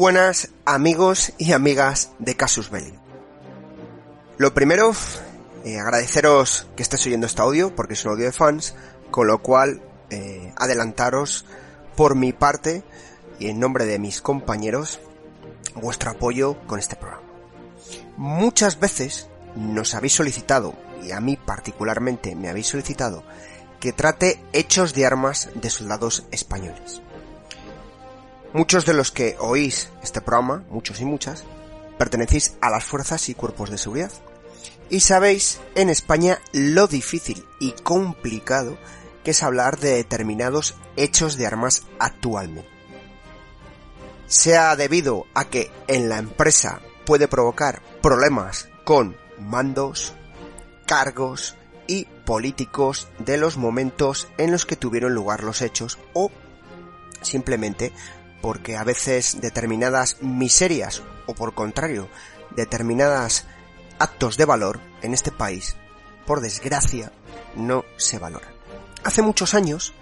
buenas amigos y amigas de Casus Belli. Lo primero, eh, agradeceros que estéis oyendo este audio porque es un audio de fans, con lo cual eh, adelantaros por mi parte y en nombre de mis compañeros vuestro apoyo con este programa. Muchas veces nos habéis solicitado, y a mí particularmente me habéis solicitado, que trate hechos de armas de soldados españoles. Muchos de los que oís este programa, muchos y muchas, pertenecéis a las fuerzas y cuerpos de seguridad. Y sabéis en España lo difícil y complicado que es hablar de determinados hechos de armas actualmente. Sea debido a que en la empresa puede provocar problemas con mandos, cargos y políticos de los momentos en los que tuvieron lugar los hechos o simplemente porque a veces determinadas miserias o por contrario determinadas actos de valor en este país, por desgracia, no se valoran. Hace muchos años,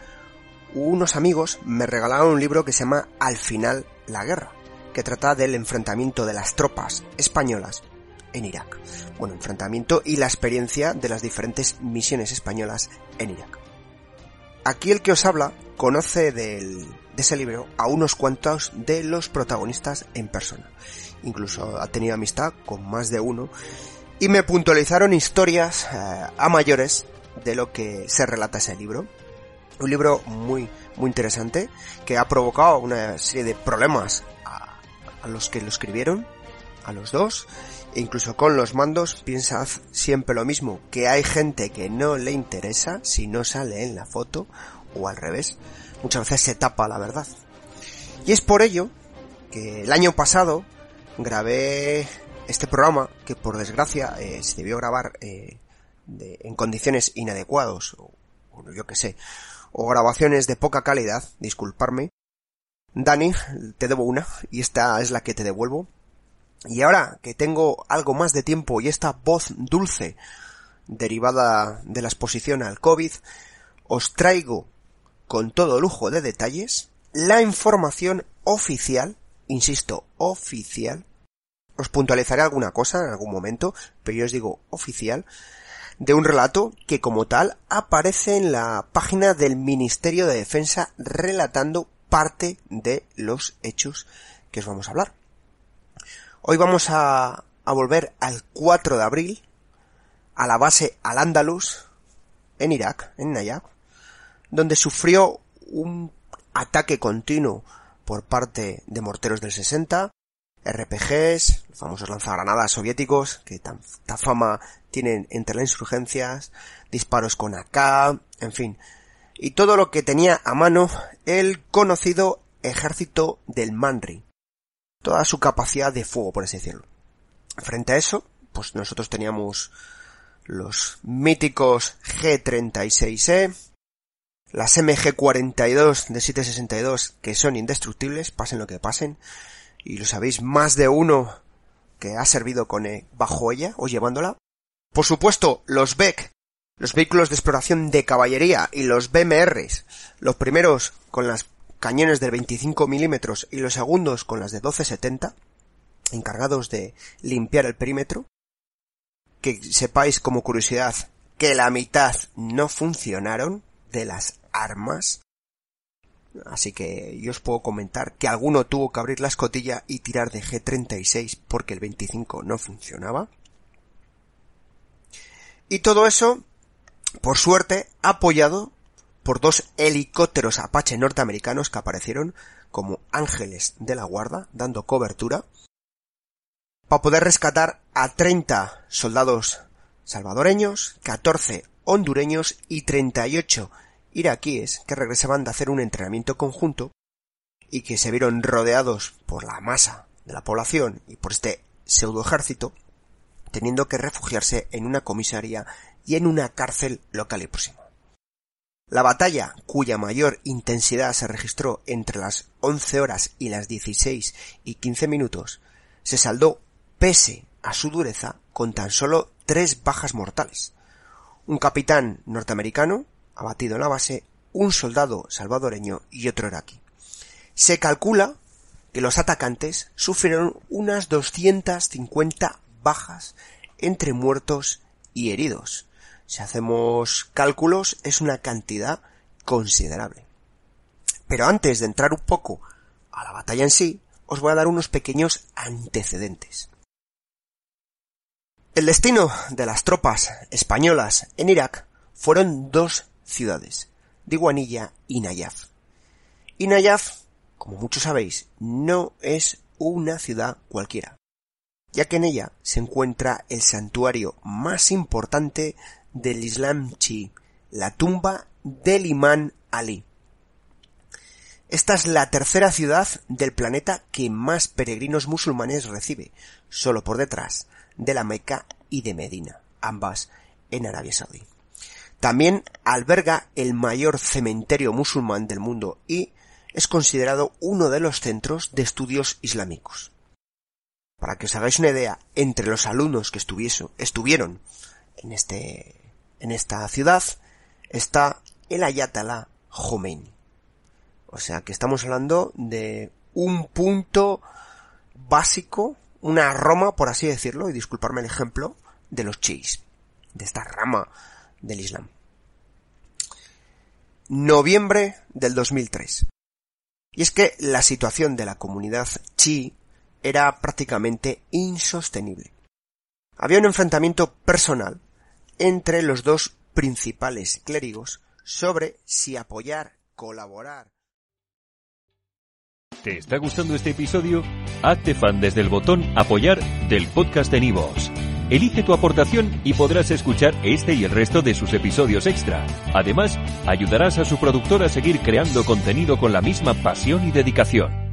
unos amigos me regalaron un libro que se llama Al final la guerra, que trata del enfrentamiento de las tropas españolas en Irak. Bueno, enfrentamiento y la experiencia de las diferentes misiones españolas en Irak. Aquí el que os habla conoce del, de ese libro a unos cuantos de los protagonistas en persona. Incluso ha tenido amistad con más de uno y me puntualizaron historias eh, a mayores de lo que se relata ese libro. Un libro muy, muy interesante que ha provocado una serie de problemas a, a los que lo escribieron, a los dos, incluso con los mandos piensad siempre lo mismo, que hay gente que no le interesa si no sale en la foto o al revés. Muchas veces se tapa la verdad. Y es por ello que el año pasado grabé este programa que por desgracia eh, se debió grabar eh, de, en condiciones inadecuadas o, o yo que sé o grabaciones de poca calidad, disculparme. Dani, te debo una y esta es la que te devuelvo. Y ahora que tengo algo más de tiempo y esta voz dulce derivada de la exposición al COVID, os traigo con todo lujo de detalles la información oficial, insisto, oficial, os puntualizaré alguna cosa en algún momento, pero yo os digo oficial, de un relato que como tal aparece en la página del Ministerio de Defensa relatando parte de los hechos que os vamos a hablar. Hoy vamos a, volver al 4 de abril, a la base Al-Andalus, en Irak, en Nayab, donde sufrió un ataque continuo por parte de morteros del 60, RPGs, los famosos lanzagranadas soviéticos, que tanta fama tienen entre las insurgencias, disparos con AK, en fin, y todo lo que tenía a mano el conocido ejército del Manri, toda su capacidad de fuego, por así decirlo. Frente a eso, pues nosotros teníamos los míticos G36E, las MG42 de 762 que son indestructibles, pasen lo que pasen, y lo sabéis, más de uno que ha servido con eh, bajo ella o llevándola. Por supuesto, los BEC, los vehículos de exploración de caballería y los BMRs, los primeros con las cañones de 25 milímetros y los segundos con las de 1270, encargados de limpiar el perímetro. Que sepáis como curiosidad que la mitad no funcionaron de las armas. Así que yo os puedo comentar que alguno tuvo que abrir la escotilla y tirar de G36 porque el 25 no funcionaba. Y todo eso, por suerte, apoyado por dos helicópteros Apache norteamericanos que aparecieron como ángeles de la guarda, dando cobertura, para poder rescatar a 30 soldados salvadoreños, 14 hondureños y 38 iraquíes que regresaban de hacer un entrenamiento conjunto y que se vieron rodeados por la masa de la población y por este pseudo ejército, teniendo que refugiarse en una comisaría y en una cárcel local y próxima. La batalla, cuya mayor intensidad se registró entre las 11 horas y las 16 y 15 minutos, se saldó, pese a su dureza, con tan solo tres bajas mortales. Un capitán norteamericano, abatido en la base, un soldado salvadoreño y otro iraquí. Se calcula que los atacantes sufrieron unas 250 bajas entre muertos y heridos. Si hacemos cálculos es una cantidad considerable. Pero antes de entrar un poco a la batalla en sí, os voy a dar unos pequeños antecedentes. El destino de las tropas españolas en Irak fueron dos ciudades, Diguanilla y Nayaf. Y Nayaf, como muchos sabéis, no es una ciudad cualquiera, ya que en ella se encuentra el santuario más importante del Islam chi, la tumba del imán Ali. Esta es la tercera ciudad del planeta que más peregrinos musulmanes recibe, solo por detrás de la Meca y de Medina, ambas en Arabia Saudí. También alberga el mayor cementerio musulmán del mundo y es considerado uno de los centros de estudios islámicos. Para que os hagáis una idea, entre los alumnos que estuvieron en, este, en esta ciudad está el Ayatollah Khomeini. O sea que estamos hablando de un punto básico, una Roma, por así decirlo, y disculparme el ejemplo, de los chiís, de esta rama del Islam. Noviembre del 2003. Y es que la situación de la comunidad chi era prácticamente insostenible. Había un enfrentamiento personal entre los dos principales clérigos sobre si apoyar, colaborar. ¿Te está gustando este episodio? Hazte fan desde el botón apoyar del podcast de Nivos. Elige tu aportación y podrás escuchar este y el resto de sus episodios extra. Además, ayudarás a su productor a seguir creando contenido con la misma pasión y dedicación.